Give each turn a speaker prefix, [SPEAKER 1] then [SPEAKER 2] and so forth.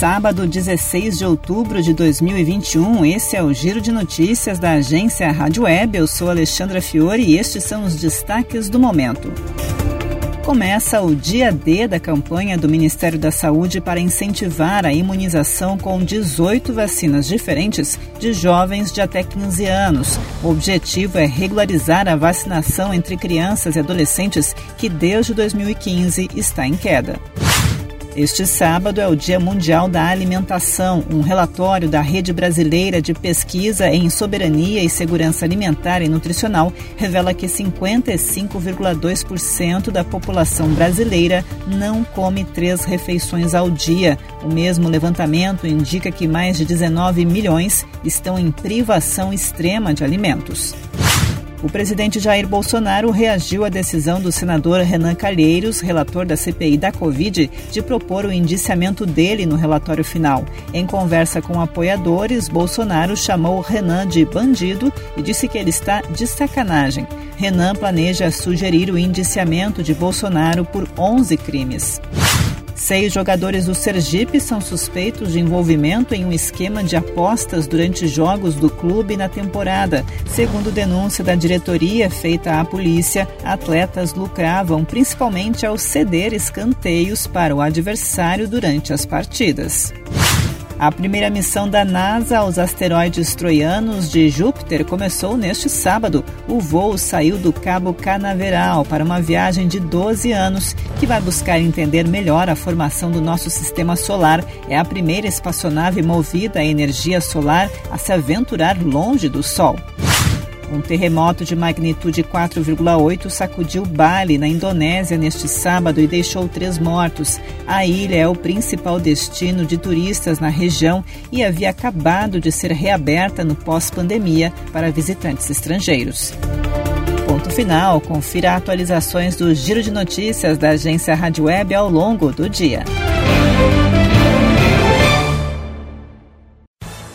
[SPEAKER 1] Sábado, 16 de outubro de 2021, esse é o Giro de Notícias da agência Rádio Web. Eu sou Alexandra Fiore e estes são os destaques do momento. Começa o dia D da campanha do Ministério da Saúde para incentivar a imunização com 18 vacinas diferentes de jovens de até 15 anos. O objetivo é regularizar a vacinação entre crianças e adolescentes que desde 2015 está em queda. Este sábado é o Dia Mundial da Alimentação. Um relatório da Rede Brasileira de Pesquisa em Soberania e Segurança Alimentar e Nutricional revela que 55,2% da população brasileira não come três refeições ao dia. O mesmo levantamento indica que mais de 19 milhões estão em privação extrema de alimentos. O presidente Jair Bolsonaro reagiu à decisão do senador Renan Calheiros, relator da CPI da Covid, de propor o indiciamento dele no relatório final. Em conversa com apoiadores, Bolsonaro chamou Renan de bandido e disse que ele está de sacanagem. Renan planeja sugerir o indiciamento de Bolsonaro por 11 crimes. Seis jogadores do Sergipe são suspeitos de envolvimento em um esquema de apostas durante jogos do clube na temporada. Segundo denúncia da diretoria feita à polícia, atletas lucravam principalmente ao ceder escanteios para o adversário durante as partidas. A primeira missão da NASA aos asteroides troianos de Júpiter começou neste sábado. O voo saiu do Cabo Canaveral para uma viagem de 12 anos que vai buscar entender melhor a formação do nosso sistema solar. É a primeira espaçonave movida a energia solar a se aventurar longe do Sol. Um terremoto de magnitude 4,8 sacudiu Bali, na Indonésia, neste sábado e deixou três mortos. A ilha é o principal destino de turistas na região e havia acabado de ser reaberta no pós-pandemia para visitantes estrangeiros. Ponto final. Confira atualizações do Giro de Notícias da agência Rádio Web ao longo do dia.